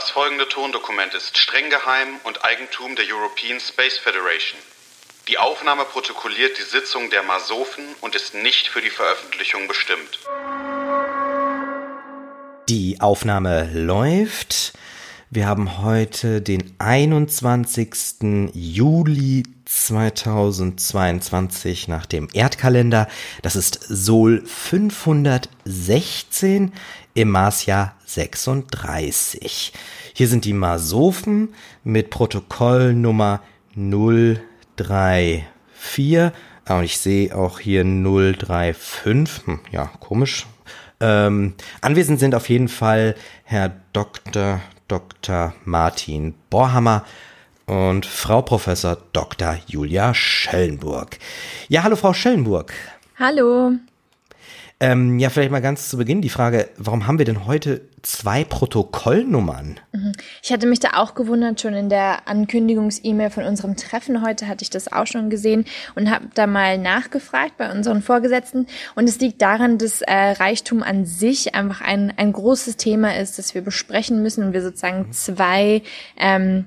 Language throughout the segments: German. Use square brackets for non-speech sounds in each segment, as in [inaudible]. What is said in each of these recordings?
Das folgende Tondokument ist streng geheim und Eigentum der European Space Federation. Die Aufnahme protokolliert die Sitzung der Masofen und ist nicht für die Veröffentlichung bestimmt. Die Aufnahme läuft. Wir haben heute den 21. Juli 2022 nach dem Erdkalender. Das ist Sol 516 im Marsjahr 36. Hier sind die Masophen mit Protokollnummer 034. Ah, und ich sehe auch hier 035. Hm, ja, komisch. Ähm, anwesend sind auf jeden Fall Herr Dr. Dr. Martin Borhammer und Frau Professor Dr. Julia Schellenburg. Ja, hallo Frau Schellenburg. Hallo. Ähm, ja, vielleicht mal ganz zu Beginn die Frage, warum haben wir denn heute zwei Protokollnummern? Mhm. Ich hatte mich da auch gewundert, schon in der Ankündigungs-E-Mail von unserem Treffen heute hatte ich das auch schon gesehen und habe da mal nachgefragt bei unseren Vorgesetzten. Und es liegt daran, dass äh, Reichtum an sich einfach ein, ein großes Thema ist, das wir besprechen müssen und wir sozusagen zwei ähm,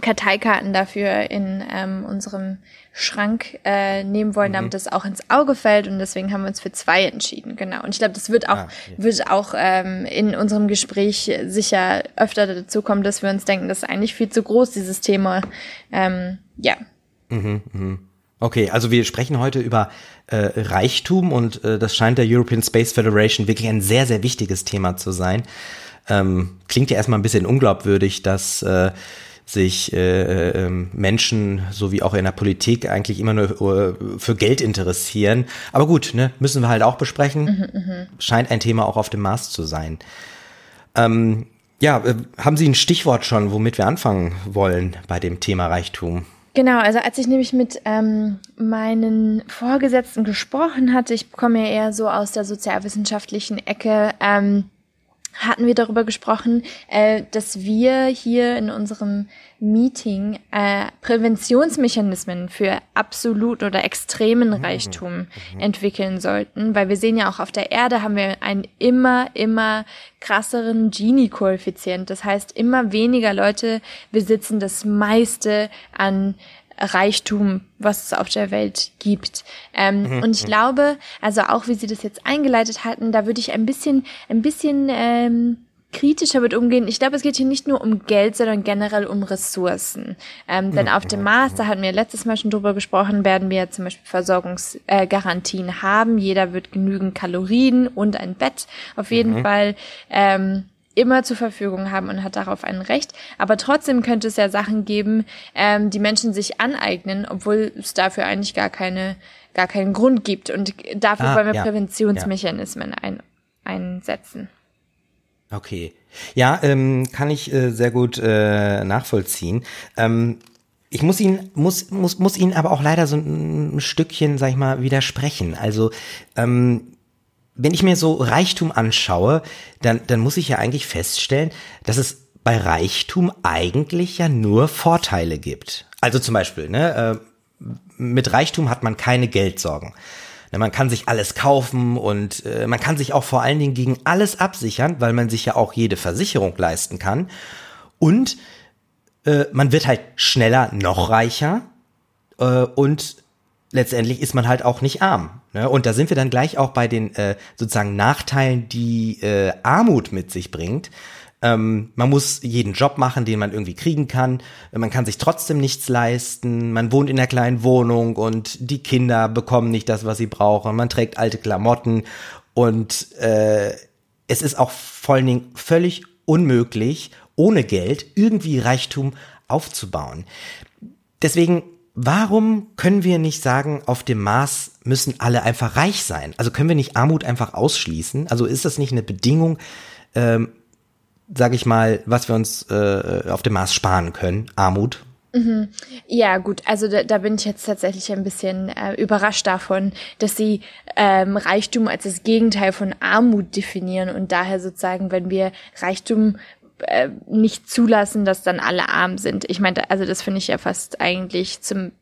Karteikarten dafür in ähm, unserem Schrank äh, nehmen wollen, mhm. damit das auch ins Auge fällt und deswegen haben wir uns für zwei entschieden, genau. Und ich glaube, das wird auch ah, okay. wird auch ähm, in unserem Gespräch sicher öfter dazu kommen, dass wir uns denken, das ist eigentlich viel zu groß dieses Thema. Ähm, ja. Mhm, mh. Okay, also wir sprechen heute über äh, Reichtum und äh, das scheint der European Space Federation wirklich ein sehr sehr wichtiges Thema zu sein. Ähm, klingt ja erstmal ein bisschen unglaubwürdig, dass äh, sich äh, äh, Menschen, so wie auch in der Politik, eigentlich immer nur äh, für Geld interessieren. Aber gut, ne, müssen wir halt auch besprechen. Mhm, mh. Scheint ein Thema auch auf dem Mars zu sein. Ähm, ja, äh, haben Sie ein Stichwort schon, womit wir anfangen wollen bei dem Thema Reichtum? Genau, also als ich nämlich mit ähm, meinen Vorgesetzten gesprochen hatte, ich komme ja eher so aus der sozialwissenschaftlichen Ecke, ähm, hatten wir darüber gesprochen, äh, dass wir hier in unserem Meeting äh, Präventionsmechanismen für absolut oder extremen mhm. Reichtum mhm. entwickeln sollten, weil wir sehen ja auch auf der Erde haben wir einen immer, immer krasseren Gini-Koeffizient. Das heißt, immer weniger Leute besitzen das meiste an Reichtum, was es auf der Welt gibt. Ähm, mhm. Und ich mhm. glaube, also auch wie Sie das jetzt eingeleitet hatten, da würde ich ein bisschen, ein bisschen ähm, kritischer mit umgehen. Ich glaube, es geht hier nicht nur um Geld, sondern generell um Ressourcen. Ähm, denn auf dem Mars, da hatten wir letztes Mal schon drüber gesprochen, werden wir zum Beispiel Versorgungsgarantien äh, haben. Jeder wird genügend Kalorien und ein Bett auf jeden mhm. Fall ähm, immer zur Verfügung haben und hat darauf ein Recht. Aber trotzdem könnte es ja Sachen geben, ähm, die Menschen sich aneignen, obwohl es dafür eigentlich gar keine, gar keinen Grund gibt. Und dafür ah, wollen wir ja, Präventionsmechanismen ja. Ein, einsetzen. Okay. Ja, ähm, kann ich äh, sehr gut äh, nachvollziehen. Ähm, ich muss ihn muss muss muss ihn aber auch leider so ein, ein Stückchen, sag ich mal, widersprechen. Also ähm, wenn ich mir so Reichtum anschaue, dann, dann muss ich ja eigentlich feststellen, dass es bei Reichtum eigentlich ja nur Vorteile gibt. Also zum Beispiel, ne, äh, mit Reichtum hat man keine Geldsorgen. Ne, man kann sich alles kaufen und äh, man kann sich auch vor allen Dingen gegen alles absichern, weil man sich ja auch jede Versicherung leisten kann. Und äh, man wird halt schneller noch reicher und letztendlich ist man halt auch nicht arm. Ne? Und da sind wir dann gleich auch bei den äh, sozusagen Nachteilen, die äh, Armut mit sich bringt. Ähm, man muss jeden Job machen, den man irgendwie kriegen kann. Man kann sich trotzdem nichts leisten. Man wohnt in einer kleinen Wohnung und die Kinder bekommen nicht das, was sie brauchen. Man trägt alte Klamotten und äh, es ist auch vor allen Dingen völlig unmöglich, ohne Geld irgendwie Reichtum aufzubauen. Deswegen warum können wir nicht sagen, auf dem Mars müssen alle einfach reich sein? Also können wir nicht Armut einfach ausschließen? Also ist das nicht eine Bedingung, ähm, sage ich mal, was wir uns äh, auf dem Mars sparen können? Armut? Mhm. Ja, gut, also da, da bin ich jetzt tatsächlich ein bisschen äh, überrascht davon, dass sie ähm, Reichtum als das Gegenteil von Armut definieren und daher sozusagen, wenn wir Reichtum äh, nicht zulassen, dass dann alle arm sind. Ich meine, also das finde ich ja fast eigentlich zum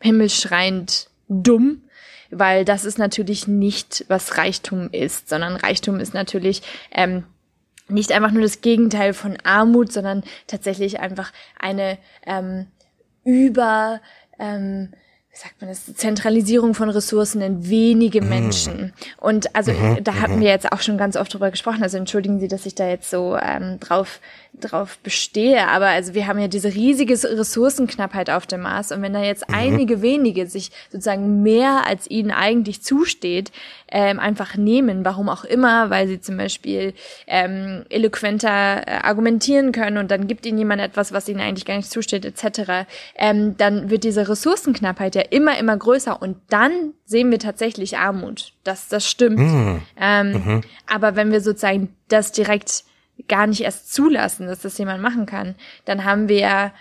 himmelschreiend dumm, weil das ist natürlich nicht, was Reichtum ist, sondern Reichtum ist natürlich ähm, nicht einfach nur das Gegenteil von Armut, sondern tatsächlich einfach eine ähm, über ähm, sagt man das, Zentralisierung von Ressourcen in wenige mhm. Menschen. Und also mhm. da hatten mhm. wir jetzt auch schon ganz oft drüber gesprochen. Also entschuldigen Sie, dass ich da jetzt so ähm, drauf drauf bestehe, aber also wir haben ja diese riesige Ressourcenknappheit auf dem Mars und wenn da jetzt mhm. einige wenige sich sozusagen mehr als ihnen eigentlich zusteht, ähm, einfach nehmen, warum auch immer, weil sie zum Beispiel ähm, eloquenter äh, argumentieren können und dann gibt ihnen jemand etwas, was ihnen eigentlich gar nicht zusteht, etc., ähm, dann wird diese Ressourcenknappheit ja immer, immer größer und dann sehen wir tatsächlich Armut. Das, das stimmt. Mhm. Ähm, mhm. Aber wenn wir sozusagen das direkt gar nicht erst zulassen, dass das jemand machen kann, dann haben wir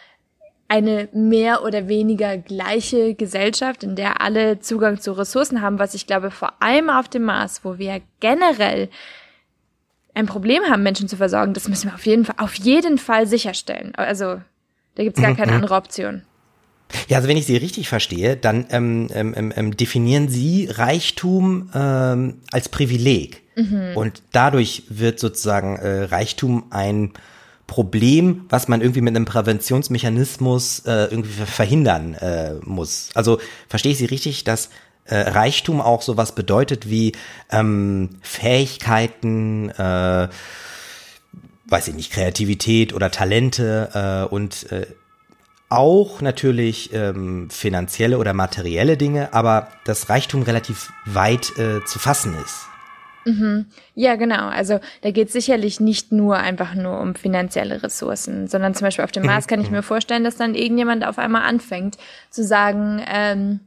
eine mehr oder weniger gleiche Gesellschaft, in der alle Zugang zu Ressourcen haben, was ich glaube vor allem auf dem Mars, wo wir generell ein Problem haben, Menschen zu versorgen, das müssen wir auf jeden Fall, auf jeden Fall sicherstellen. Also da gibt's gar keine mhm. andere Option. Ja, also wenn ich Sie richtig verstehe, dann ähm, ähm, ähm, ähm definieren Sie Reichtum ähm, als Privileg. Mhm. Und dadurch wird sozusagen äh, Reichtum ein Problem, was man irgendwie mit einem Präventionsmechanismus äh, irgendwie verhindern äh, muss. Also verstehe ich Sie richtig, dass äh, Reichtum auch sowas bedeutet wie ähm, Fähigkeiten, äh, weiß ich nicht, Kreativität oder Talente äh, und äh, auch natürlich ähm, finanzielle oder materielle Dinge, aber das Reichtum relativ weit äh, zu fassen ist. Mhm. Ja, genau. Also da geht es sicherlich nicht nur einfach nur um finanzielle Ressourcen, sondern zum Beispiel auf dem Mars kann ich mir vorstellen, dass dann irgendjemand auf einmal anfängt zu sagen, ähm,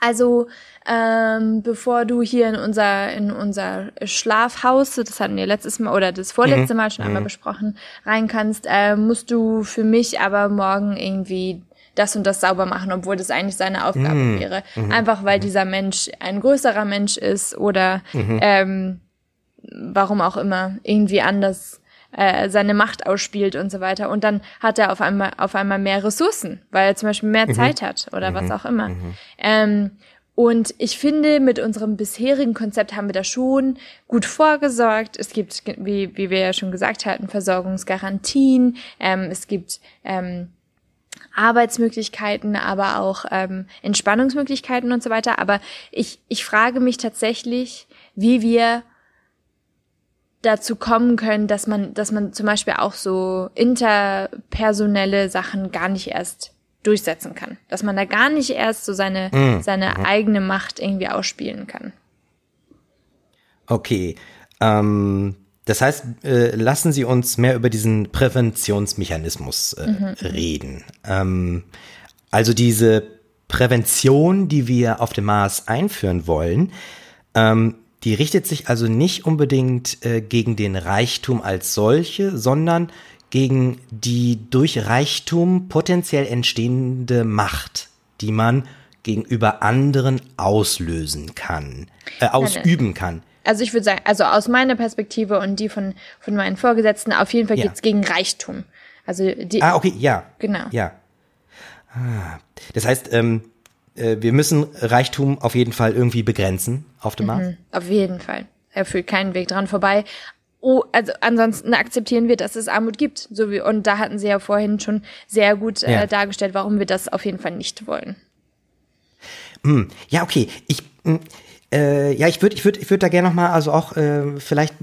also ähm, bevor du hier in unser in unser Schlafhaus, das hatten wir letztes Mal oder das vorletzte mhm. Mal schon einmal mhm. besprochen, rein kannst, äh, musst du für mich aber morgen irgendwie das und das sauber machen, obwohl das eigentlich seine Aufgabe mhm. wäre. Mhm. Einfach weil mhm. dieser Mensch ein größerer Mensch ist oder mhm. ähm, warum auch immer irgendwie anders äh, seine Macht ausspielt und so weiter. Und dann hat er auf einmal auf einmal mehr Ressourcen, weil er zum Beispiel mehr mhm. Zeit hat oder was mhm. auch immer. Ähm, und ich finde, mit unserem bisherigen Konzept haben wir da schon gut vorgesorgt. Es gibt, wie, wie wir ja schon gesagt hatten, Versorgungsgarantien. Ähm, es gibt ähm, Arbeitsmöglichkeiten, aber auch ähm, Entspannungsmöglichkeiten und so weiter. Aber ich, ich frage mich tatsächlich, wie wir dazu kommen können, dass man, dass man zum Beispiel auch so interpersonelle Sachen gar nicht erst durchsetzen kann. Dass man da gar nicht erst so seine, mm. seine mhm. eigene Macht irgendwie ausspielen kann. Okay. Ähm, das heißt, äh, lassen Sie uns mehr über diesen Präventionsmechanismus äh, mhm. reden. Ähm, also diese Prävention, die wir auf dem Mars einführen wollen, ähm, die richtet sich also nicht unbedingt äh, gegen den Reichtum als solche, sondern gegen die durch Reichtum potenziell entstehende Macht, die man gegenüber anderen auslösen kann, äh, ausüben kann also ich würde sagen, also aus meiner Perspektive und die von, von meinen Vorgesetzten, auf jeden Fall ja. geht's gegen Reichtum. Also die. Ah, okay, ja. Genau. Ja. Ah. Das heißt, ähm, äh, wir müssen Reichtum auf jeden Fall irgendwie begrenzen auf dem Markt. Mhm, auf jeden Fall. Er führt keinen Weg dran vorbei. Oh, also ansonsten akzeptieren wir, dass es Armut gibt. So wie, und da hatten Sie ja vorhin schon sehr gut äh, ja. dargestellt, warum wir das auf jeden Fall nicht wollen. Hm. Ja, okay. Ich, hm, äh, ja, ich würde ich würde ich würde da gerne noch mal also auch äh, vielleicht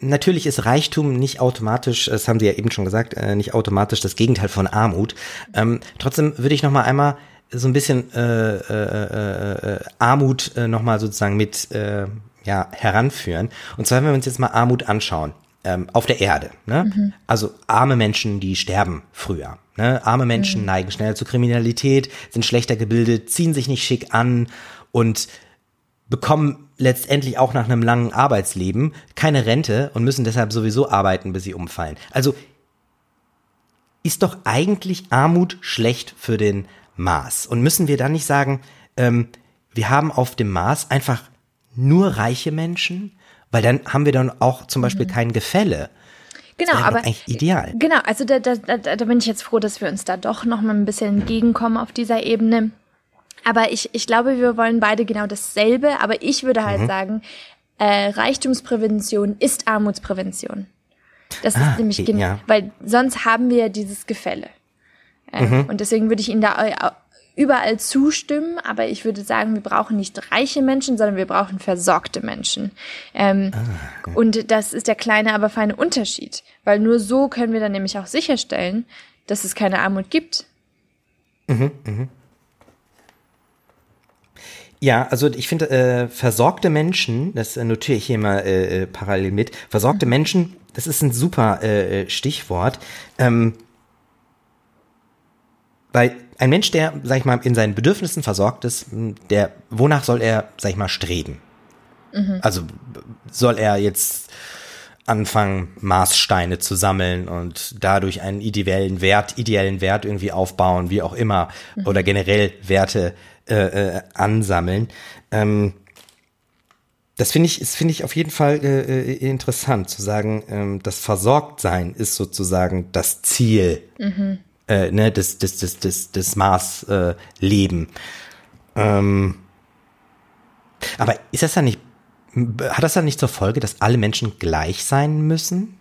natürlich ist Reichtum nicht automatisch, das haben Sie ja eben schon gesagt, äh, nicht automatisch das Gegenteil von Armut. Ähm, trotzdem würde ich noch mal einmal so ein bisschen äh, äh, äh, äh Armut äh, noch mal sozusagen mit äh, ja heranführen. Und zwar wenn wir uns jetzt mal Armut anschauen ähm, auf der Erde. Ne? Mhm. Also arme Menschen, die sterben früher. Ne? Arme Menschen mhm. neigen schneller zur Kriminalität, sind schlechter gebildet, ziehen sich nicht schick an und bekommen letztendlich auch nach einem langen Arbeitsleben keine Rente und müssen deshalb sowieso arbeiten, bis sie umfallen. Also ist doch eigentlich Armut schlecht für den Mars. Und müssen wir dann nicht sagen, ähm, wir haben auf dem Mars einfach nur reiche Menschen, weil dann haben wir dann auch zum Beispiel mhm. kein Gefälle. Genau, aber eigentlich ideal. Genau, also da, da, da, da bin ich jetzt froh, dass wir uns da doch noch mal ein bisschen entgegenkommen auf dieser Ebene. Aber ich, ich glaube, wir wollen beide genau dasselbe. Aber ich würde halt mhm. sagen, äh, Reichtumsprävention ist Armutsprävention. Das ah, ist nämlich okay, ja. weil sonst haben wir ja dieses Gefälle. Ähm, mhm. Und deswegen würde ich Ihnen da überall zustimmen, aber ich würde sagen, wir brauchen nicht reiche Menschen, sondern wir brauchen versorgte Menschen. Ähm, ah, und das ist der kleine, aber feine Unterschied, weil nur so können wir dann nämlich auch sicherstellen, dass es keine Armut gibt. Mhm, mhm. Ja, also ich finde, äh, versorgte Menschen, das äh, notiere ich hier mal äh, äh parallel mit, versorgte mhm. Menschen, das ist ein super äh, äh, Stichwort. Ähm, weil ein Mensch, der, sag ich mal, in seinen Bedürfnissen versorgt ist, der, wonach soll er, sag ich mal, streben? Mhm. Also soll er jetzt anfangen, Maßsteine zu sammeln und dadurch einen ideellen Wert, ideellen Wert irgendwie aufbauen, wie auch immer, mhm. oder generell Werte äh, äh, ansammeln. Ähm, das finde ich, finde ich auf jeden Fall äh, äh, interessant zu sagen, ähm, das Versorgtsein ist sozusagen das Ziel mhm. äh, ne, des, des, des, des, des Maßleben. Äh, ähm, aber ist das dann nicht, hat das dann nicht zur Folge, dass alle Menschen gleich sein müssen?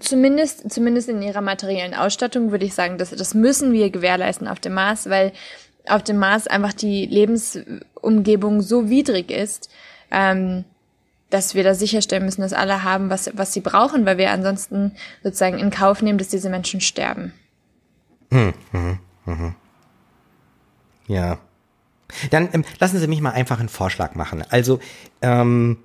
Zumindest, zumindest in ihrer materiellen Ausstattung würde ich sagen, dass das müssen wir gewährleisten auf dem Mars, weil auf dem Mars einfach die Lebensumgebung so widrig ist, ähm, dass wir da sicherstellen müssen, dass alle haben, was, was sie brauchen, weil wir ansonsten sozusagen in Kauf nehmen, dass diese Menschen sterben. Hm, hm, hm. hm. Ja. Dann ähm, lassen Sie mich mal einfach einen Vorschlag machen. Also, ähm,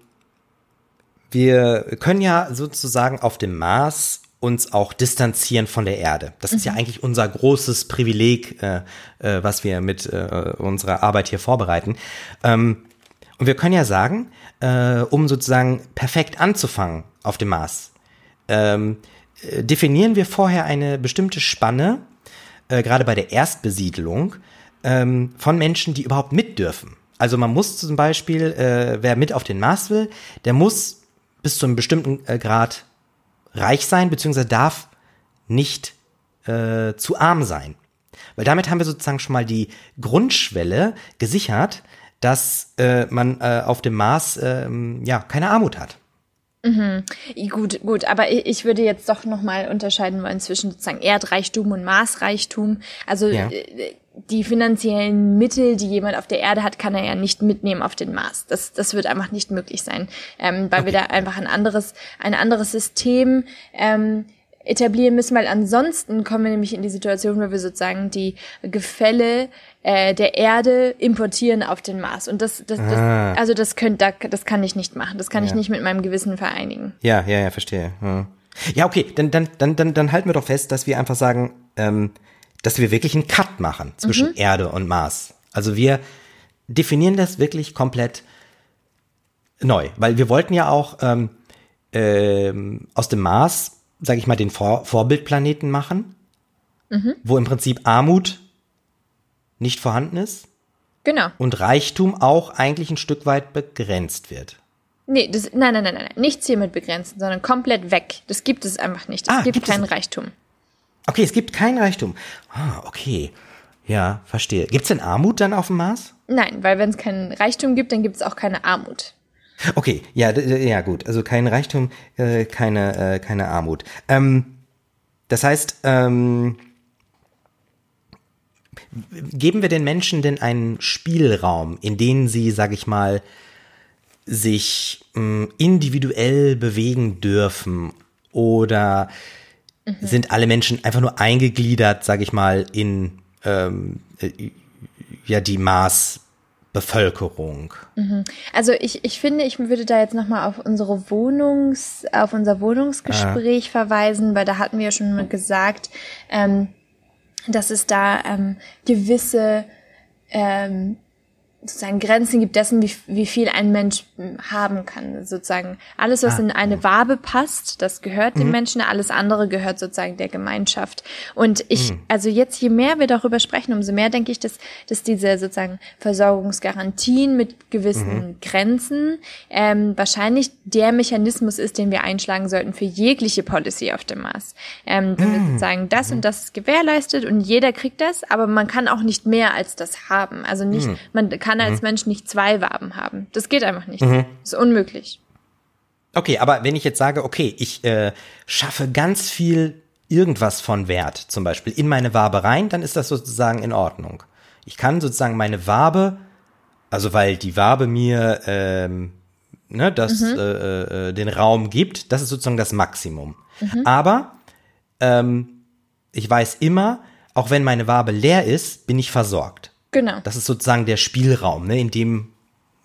wir können ja sozusagen auf dem Mars uns auch distanzieren von der Erde. Das mhm. ist ja mhm. eigentlich unser großes Privileg, äh, äh, was wir mit äh, unserer Arbeit hier vorbereiten. Ähm, und wir können ja sagen, äh, um sozusagen perfekt anzufangen auf dem Mars, ähm, äh, definieren wir vorher eine bestimmte Spanne, äh, gerade bei der Erstbesiedlung, ähm, von Menschen, die überhaupt mit dürfen. Also man muss zum Beispiel, äh, wer mit auf den Mars will, der muss bis zu einem bestimmten äh, Grad reich sein, beziehungsweise darf nicht äh, zu arm sein. Weil damit haben wir sozusagen schon mal die Grundschwelle gesichert, dass äh, man äh, auf dem Mars äh, ja keine Armut hat. Mhm. Gut, gut, aber ich würde jetzt doch nochmal unterscheiden wollen zwischen sozusagen Erdreichtum und Marsreichtum. Also ja. Die finanziellen Mittel, die jemand auf der Erde hat, kann er ja nicht mitnehmen auf den Mars. Das, das wird einfach nicht möglich sein, ähm, weil okay. wir da einfach ein anderes, ein anderes System ähm, etablieren müssen, weil ansonsten kommen wir nämlich in die Situation, wo wir sozusagen die Gefälle äh, der Erde importieren auf den Mars. Und das, das, das ah. also das könnt, das kann ich nicht machen. Das kann ja. ich nicht mit meinem Gewissen vereinigen. Ja, ja, ja, verstehe. Ja, ja okay, dann, dann, dann, dann, dann halten wir doch fest, dass wir einfach sagen, ähm, dass wir wirklich einen Cut machen zwischen mhm. Erde und Mars. Also wir definieren das wirklich komplett neu, weil wir wollten ja auch ähm, ähm, aus dem Mars, sage ich mal, den Vor Vorbildplaneten machen, mhm. wo im Prinzip Armut nicht vorhanden ist. Genau. Und Reichtum auch eigentlich ein Stück weit begrenzt wird. Nee, das, nein, nein, nein, nein, nichts hiermit begrenzen, sondern komplett weg. Das gibt es einfach nicht. Es ah, gibt, gibt keinen es? Reichtum. Okay, es gibt kein Reichtum. Ah, okay. Ja, verstehe. Gibt es denn Armut dann auf dem Mars? Nein, weil wenn es keinen Reichtum gibt, dann gibt es auch keine Armut. Okay, ja, ja gut. Also kein Reichtum, äh, keine, äh, keine Armut. Ähm, das heißt, ähm, geben wir den Menschen denn einen Spielraum, in dem sie, sag ich mal, sich mh, individuell bewegen dürfen oder mhm. sind alle Menschen einfach nur eingegliedert, sage ich mal, in ähm, äh, ja die Maßbevölkerung. Mhm. Also ich, ich finde, ich würde da jetzt nochmal auf unsere Wohnungs, auf unser Wohnungsgespräch ah. verweisen, weil da hatten wir ja schon gesagt, ähm, dass es da ähm, gewisse ähm, sozusagen Grenzen gibt dessen, wie, wie viel ein Mensch haben kann. Sozusagen alles, was ah, in eine Wabe passt, das gehört mhm. dem Menschen, alles andere gehört sozusagen der Gemeinschaft. Und ich, mhm. also jetzt, je mehr wir darüber sprechen, umso mehr denke ich, dass, dass diese sozusagen Versorgungsgarantien mit gewissen mhm. Grenzen ähm, wahrscheinlich der Mechanismus ist, den wir einschlagen sollten für jegliche Policy auf dem Mars. Ähm, wenn wir mhm. sozusagen das und mhm. das ist gewährleistet und jeder kriegt das, aber man kann auch nicht mehr als das haben. Also nicht, mhm. man kann kann als mhm. Mensch nicht zwei Waben haben. Das geht einfach nicht. Mhm. Das ist unmöglich. Okay, aber wenn ich jetzt sage, okay, ich äh, schaffe ganz viel irgendwas von Wert, zum Beispiel in meine Wabe rein, dann ist das sozusagen in Ordnung. Ich kann sozusagen meine Wabe, also weil die Wabe mir ähm, ne, das, mhm. äh, äh, den Raum gibt, das ist sozusagen das Maximum. Mhm. Aber ähm, ich weiß immer, auch wenn meine Wabe leer ist, bin ich versorgt. Genau. Das ist sozusagen der Spielraum, ne, in dem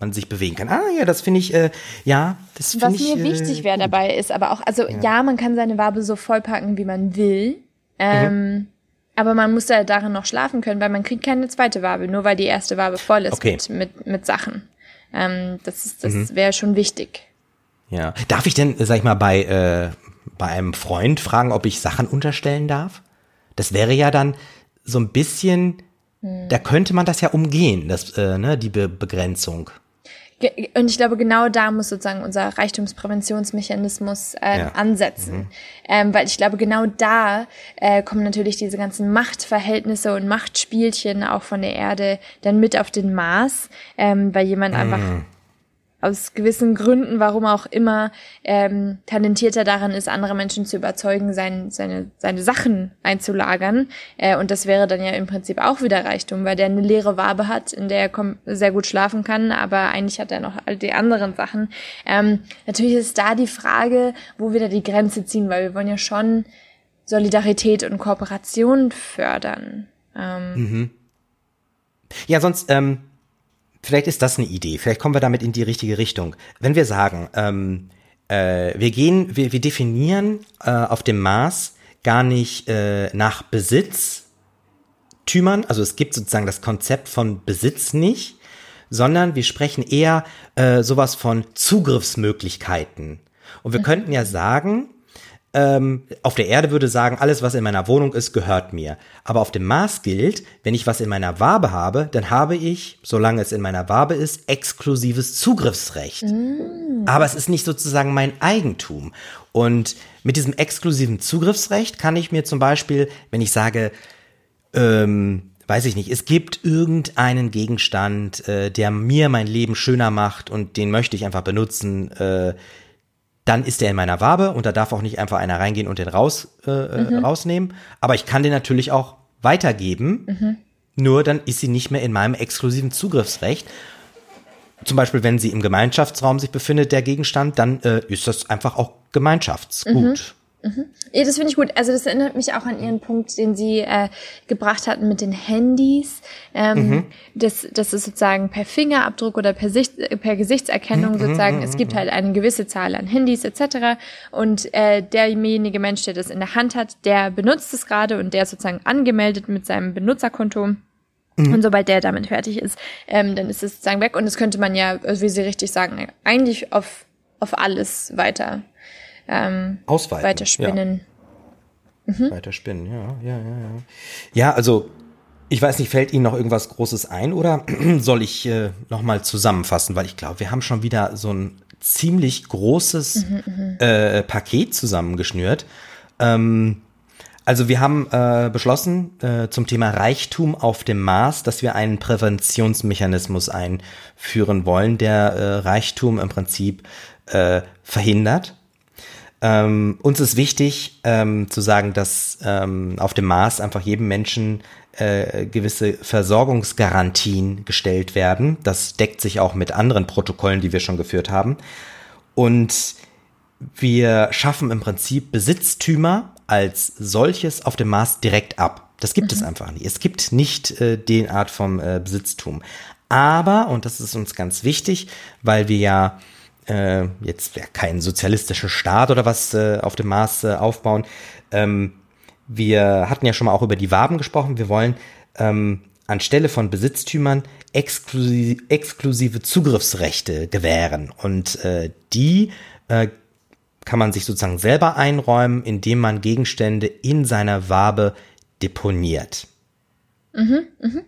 man sich bewegen kann. Ah ja, das finde ich, äh, ja, das finde ich. Was mir äh, wichtig wäre dabei ist, aber auch, also ja. ja. man kann seine Wabe so vollpacken, wie man will. Ähm, mhm. Aber man muss da darin noch schlafen können, weil man kriegt keine zweite Wabe, nur weil die erste Wabe voll ist okay. mit, mit, mit Sachen. Ähm, das ist, das mhm. wäre schon wichtig. Ja. Darf ich denn, sag ich mal, bei, äh, bei einem Freund fragen, ob ich Sachen unterstellen darf? Das wäre ja dann so ein bisschen, hm. da könnte man das ja umgehen, das, äh, ne, die Be Begrenzung. Und ich glaube, genau da muss sozusagen unser Reichtumspräventionsmechanismus äh, ja. ansetzen. Mhm. Ähm, weil ich glaube, genau da äh, kommen natürlich diese ganzen Machtverhältnisse und Machtspielchen auch von der Erde dann mit auf den Mars, ähm, weil jemand mhm. einfach aus gewissen Gründen, warum auch immer, ähm, talentierter daran ist, andere Menschen zu überzeugen, sein, seine, seine Sachen einzulagern. Äh, und das wäre dann ja im Prinzip auch wieder Reichtum, weil der eine leere Wabe hat, in der er sehr gut schlafen kann, aber eigentlich hat er noch all die anderen Sachen. Ähm, natürlich ist da die Frage, wo wir da die Grenze ziehen, weil wir wollen ja schon Solidarität und Kooperation fördern. Ähm, mhm. Ja, sonst, ähm, vielleicht ist das eine Idee. Vielleicht kommen wir damit in die richtige Richtung. Wenn wir sagen, ähm, äh, wir gehen, wir, wir definieren äh, auf dem Mars gar nicht äh, nach Besitztümern, also es gibt sozusagen das Konzept von Besitz nicht, sondern wir sprechen eher äh, sowas von Zugriffsmöglichkeiten. Und wir mhm. könnten ja sagen, ähm, auf der Erde würde sagen, alles, was in meiner Wohnung ist, gehört mir. Aber auf dem Mars gilt, wenn ich was in meiner Wabe habe, dann habe ich, solange es in meiner Wabe ist, exklusives Zugriffsrecht. Mm. Aber es ist nicht sozusagen mein Eigentum. Und mit diesem exklusiven Zugriffsrecht kann ich mir zum Beispiel, wenn ich sage, ähm, weiß ich nicht, es gibt irgendeinen Gegenstand, äh, der mir mein Leben schöner macht und den möchte ich einfach benutzen, äh, dann ist der in meiner Wabe und da darf auch nicht einfach einer reingehen und den raus, äh, äh, mhm. rausnehmen. Aber ich kann den natürlich auch weitergeben, mhm. nur dann ist sie nicht mehr in meinem exklusiven Zugriffsrecht. Zum Beispiel, wenn sie im Gemeinschaftsraum sich befindet, der Gegenstand, dann äh, ist das einfach auch Gemeinschaftsgut. Mhm. Mhm. Ja, das finde ich gut. Also das erinnert mich auch an Ihren Punkt, den Sie äh, gebracht hatten mit den Handys. Ähm, mhm. das, das ist sozusagen per Fingerabdruck oder per, Sicht, per Gesichtserkennung mhm. sozusagen. Es gibt halt eine gewisse Zahl an Handys etc. Und äh, derjenige Mensch, der das in der Hand hat, der benutzt es gerade und der ist sozusagen angemeldet mit seinem Benutzerkonto. Mhm. Und sobald der damit fertig ist, ähm, dann ist es sozusagen weg. Und das könnte man ja, wie Sie richtig sagen, eigentlich auf, auf alles weiter ähm, Ausweiten. weiterspinnen. Ja. Mhm. Weiterspinnen, ja, ja, ja, ja. Ja, also ich weiß nicht, fällt Ihnen noch irgendwas Großes ein oder [clears throat] soll ich äh, nochmal zusammenfassen? Weil ich glaube, wir haben schon wieder so ein ziemlich großes mhm, mhm, äh, Paket zusammengeschnürt. Ähm, also wir haben äh, beschlossen äh, zum Thema Reichtum auf dem Mars, dass wir einen Präventionsmechanismus einführen wollen, der äh, Reichtum im Prinzip äh, verhindert. Ähm, uns ist wichtig ähm, zu sagen, dass ähm, auf dem Mars einfach jedem Menschen äh, gewisse Versorgungsgarantien gestellt werden. Das deckt sich auch mit anderen Protokollen, die wir schon geführt haben. Und wir schaffen im Prinzip Besitztümer als solches auf dem Mars direkt ab. Das gibt mhm. es einfach nicht. Es gibt nicht äh, den Art vom äh, Besitztum. Aber, und das ist uns ganz wichtig, weil wir ja äh, jetzt ja, kein sozialistischer Staat oder was äh, auf dem Mars äh, aufbauen. Ähm, wir hatten ja schon mal auch über die Waben gesprochen. Wir wollen ähm, anstelle von Besitztümern exklusive, exklusive Zugriffsrechte gewähren. Und äh, die äh, kann man sich sozusagen selber einräumen, indem man Gegenstände in seiner Wabe deponiert. Mhm, mhm.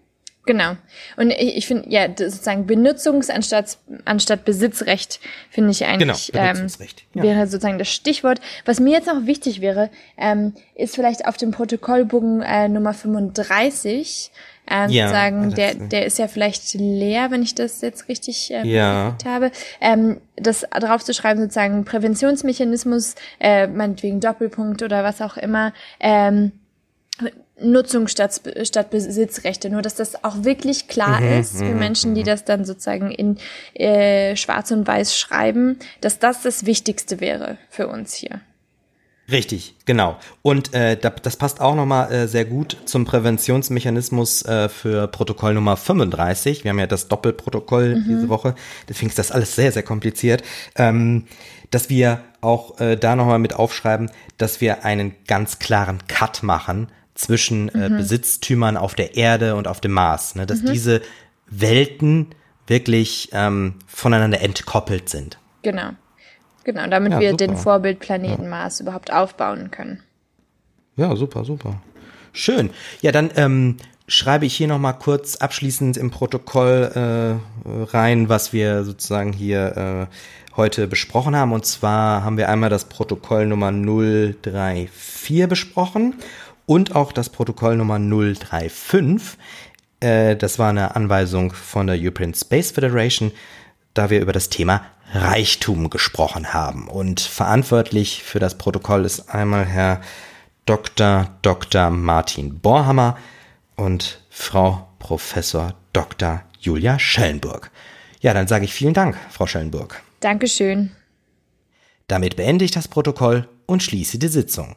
Genau. Und ich, ich finde, ja, sozusagen Benutzungs- anstatt, anstatt Besitzrecht finde ich eigentlich genau, ähm, ja. wäre sozusagen das Stichwort. Was mir jetzt noch wichtig wäre, ähm, ist vielleicht auf dem Protokollbogen äh, Nummer 35 ähm, ja, sagen, der, der ist ja vielleicht leer, wenn ich das jetzt richtig äh, ja. habe, ähm, das drauf zu schreiben, sozusagen Präventionsmechanismus, äh, meinetwegen Doppelpunkt oder was auch immer, ähm, Nutzung statt, statt Besitzrechte. Nur, dass das auch wirklich klar mhm, ist für mhm, Menschen, die mhm. das dann sozusagen in äh, Schwarz und Weiß schreiben, dass das das Wichtigste wäre für uns hier. Richtig, genau. Und äh, das passt auch nochmal äh, sehr gut zum Präventionsmechanismus äh, für Protokoll Nummer 35. Wir haben ja das Doppelprotokoll mhm. diese Woche, deswegen ist das alles sehr, sehr kompliziert. Ähm, dass wir auch äh, da nochmal mit aufschreiben, dass wir einen ganz klaren Cut machen zwischen äh, mhm. Besitztümern auf der Erde und auf dem Mars. Ne? Dass mhm. diese Welten wirklich ähm, voneinander entkoppelt sind. Genau. Genau, damit ja, wir super. den Vorbildplaneten ja. Mars überhaupt aufbauen können. Ja, super, super. Schön. Ja, dann ähm, schreibe ich hier nochmal kurz abschließend im Protokoll äh, rein, was wir sozusagen hier äh, heute besprochen haben. Und zwar haben wir einmal das Protokoll Nummer 034 besprochen und auch das Protokoll Nummer 035. Äh, das war eine Anweisung von der European Space Federation, da wir über das Thema Reichtum gesprochen haben. Und verantwortlich für das Protokoll ist einmal Herr Dr. Dr. Martin Borhammer und Frau Professor Dr. Julia Schellenburg. Ja, dann sage ich vielen Dank, Frau Schellenburg. Dankeschön. Damit beende ich das Protokoll und schließe die Sitzung.